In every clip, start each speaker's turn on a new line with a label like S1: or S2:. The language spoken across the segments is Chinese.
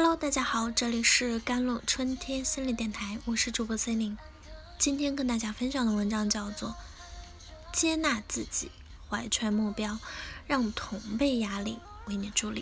S1: Hello，大家好，这里是甘露春天心理电台，我是主播 C 林。今天跟大家分享的文章叫做《接纳自己，怀揣目标，让同辈压力为你助力》。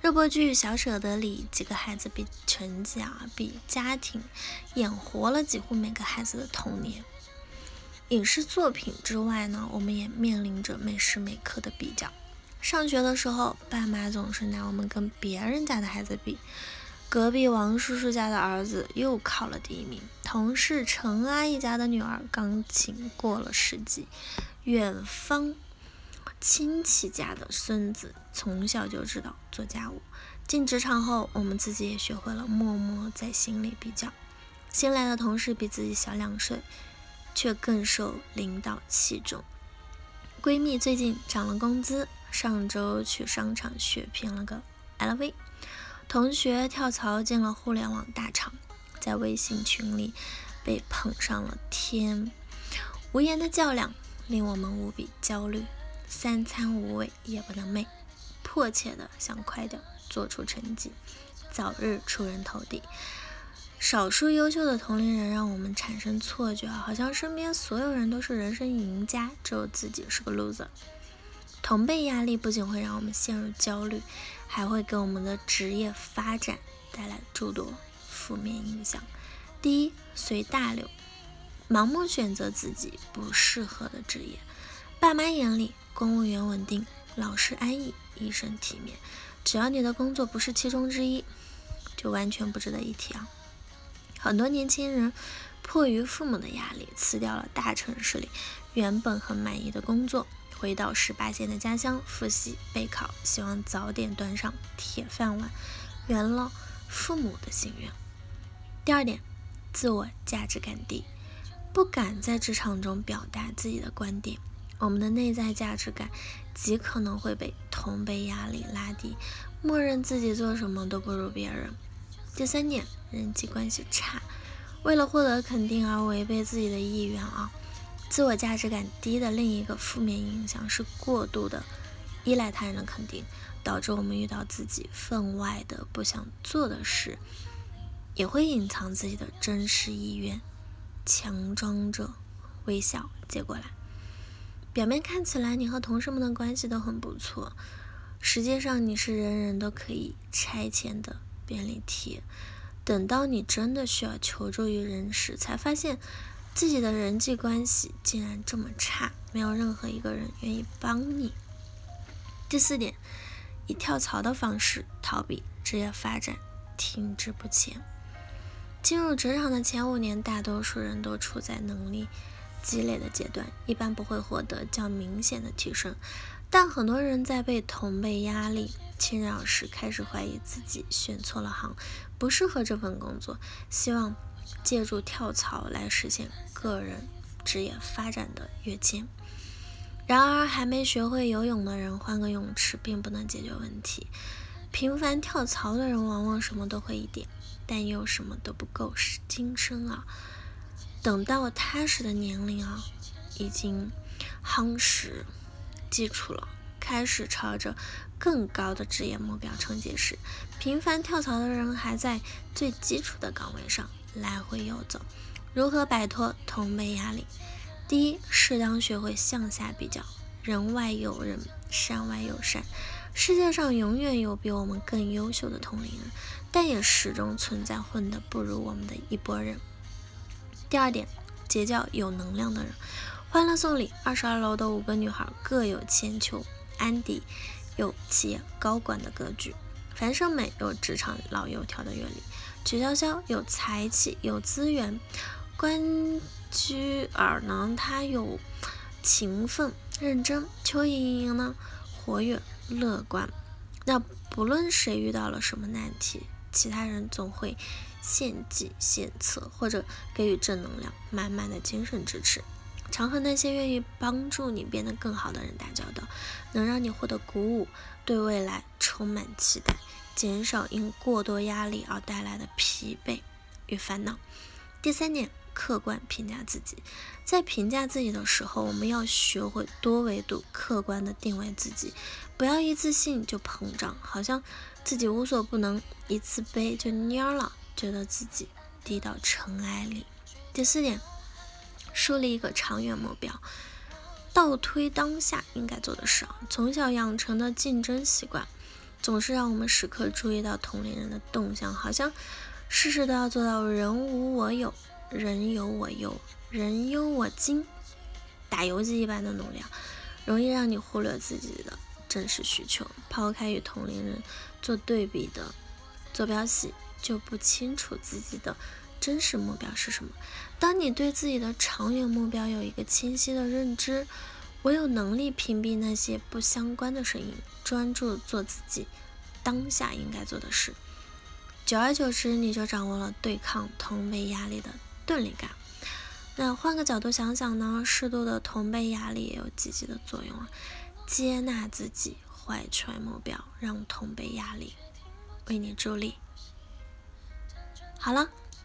S1: 热播剧《小舍得》里，几个孩子比成绩啊，比家庭，演活了几乎每个孩子的童年。影视作品之外呢，我们也面临着每时每刻的比较。上学的时候，爸妈总是拿我们跟别人家的孩子比。隔壁王叔叔家的儿子又考了第一名，同事陈阿姨家的女儿钢琴过了十级，远方亲戚家的孙子从小就知道做家务。进职场后，我们自己也学会了默默在心里比较。新来的同事比自己小两岁，却更受领导器重。闺蜜最近涨了工资。上周去商场血拼了个 LV，同学跳槽进了互联网大厂，在微信群里被捧上了天，无言的较量令我们无比焦虑，三餐无味也不能寐，迫切的想快点做出成绩，早日出人头地。少数优秀的同龄人让我们产生错觉，好像身边所有人都是人生赢家，只有自己是个 loser。同辈压力不仅会让我们陷入焦虑，还会给我们的职业发展带来诸多负面影响。第一，随大流，盲目选择自己不适合的职业。爸妈眼里，公务员稳定，老师安逸，医生体面，只要你的工作不是其中之一，就完全不值得一提啊。很多年轻人迫于父母的压力，辞掉了大城市里原本很满意的工作。回到十八线的家乡复习备考，希望早点端上铁饭碗，圆了父母的心愿。第二点，自我价值感低，不敢在职场中表达自己的观点，我们的内在价值感极可能会被同辈压力拉低，默认自己做什么都不如别人。第三点，人际关系差，为了获得肯定而违背自己的意愿啊。自我价值感低的另一个负面影响是过度的依赖他人的肯定，导致我们遇到自己分外的不想做的事，也会隐藏自己的真实意愿，强装着微笑接过来。表面看起来你和同事们的关系都很不错，实际上你是人人都可以拆迁的便利贴。等到你真的需要求助于人时，才发现。自己的人际关系竟然这么差，没有任何一个人愿意帮你。第四点，以跳槽的方式逃避职业发展，停滞不前。进入职场的前五年，大多数人都处在能力积累的阶段，一般不会获得较明显的提升。但很多人在被同辈压力侵扰时，开始怀疑自己选错了行，不适合这份工作，希望。借助跳槽来实现个人职业发展的跃迁。然而，还没学会游泳的人换个泳池并不能解决问题。频繁跳槽的人往往什么都会一点，但又什么都不够精深啊。等到踏实的年龄啊，已经夯实基础了，开始朝着更高的职业目标冲击时，频繁跳槽的人还在最基础的岗位上。来回游走，如何摆脱同辈压力？第一，适当学会向下比较。人外有人，山外有山，世界上永远有比我们更优秀的同龄人，但也始终存在混得不如我们的一拨人。第二点，结交有能量的人。欢乐颂里，二十二楼的五个女孩各有千秋。安迪有企业高管的格局，樊胜美有职场老油条的阅历。曲筱绡有才气有资源，关雎尔呢，他有勤奋认真，邱莹莹呢活跃乐观。那不论谁遇到了什么难题，其他人总会献计献策，或者给予正能量，满满的精神支持。常和那些愿意帮助你变得更好的人打交道，能让你获得鼓舞，对未来充满期待。减少因过多压力而带来的疲惫与烦恼。第三点，客观评价自己。在评价自己的时候，我们要学会多维度、客观的定位自己，不要一次性就膨胀，好像自己无所不能，一自卑就蔫了，觉得自己低到尘埃里。第四点，树立一个长远目标，倒推当下应该做的事。从小养成的竞争习惯，总是让我们时刻注意到同龄人的动向，好像事事都要做到人无我有，人有我优。人忧我惊，打游击一般的努力，容易让你忽略自己的真实需求。抛开与同龄人做对比的坐标系，就不清楚自己的真实目标是什么。当你对自己的长远目标有一个清晰的认知，我有能力屏蔽那些不相关的声音，专注做自己当下应该做的事。久而久之，你就掌握了对抗同辈压力的钝力感。那换个角度想想呢？适度的同辈压力也有积极的作用啊！接纳自己，怀揣目标，让同辈压力为你助力。好了，